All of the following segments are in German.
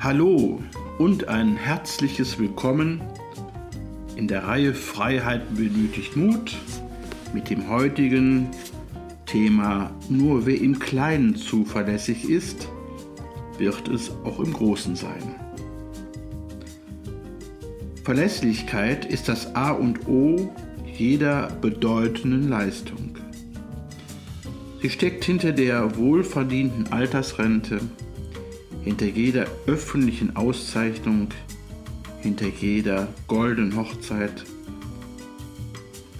Hallo und ein herzliches Willkommen in der Reihe Freiheit benötigt Mut mit dem heutigen Thema Nur wer im Kleinen zuverlässig ist, wird es auch im Großen sein. Verlässlichkeit ist das A und O jeder bedeutenden Leistung. Sie steckt hinter der wohlverdienten Altersrente, hinter jeder öffentlichen Auszeichnung, hinter jeder goldenen Hochzeit.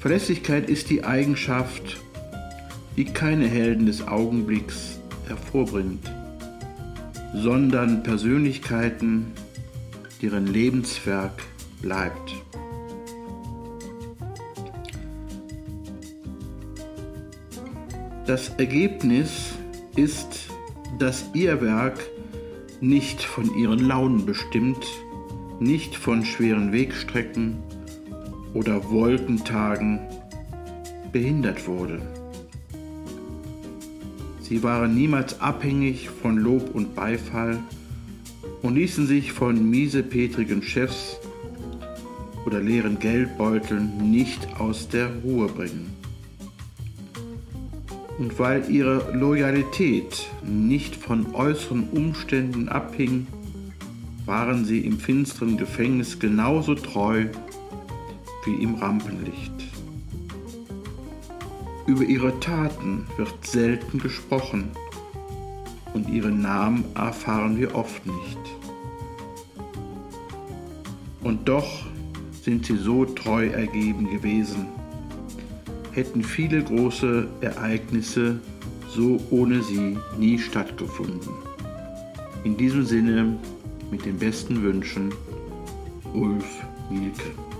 Verlässlichkeit ist die Eigenschaft, die keine Helden des Augenblicks hervorbringt, sondern Persönlichkeiten, deren Lebenswerk bleibt. Das Ergebnis ist, dass ihr Werk nicht von ihren Launen bestimmt, nicht von schweren Wegstrecken oder Wolkentagen behindert wurde. Sie waren niemals abhängig von Lob und Beifall und ließen sich von miesepetrigen Chefs oder leeren Geldbeuteln nicht aus der Ruhe bringen und weil ihre Loyalität nicht von äußeren Umständen abhing, waren sie im finsteren Gefängnis genauso treu wie im Rampenlicht. Über ihre Taten wird selten gesprochen und ihren Namen erfahren wir oft nicht. Und doch sind sie so treu ergeben gewesen hätten viele große Ereignisse so ohne sie nie stattgefunden. In diesem Sinne mit den besten Wünschen, Ulf Mielke.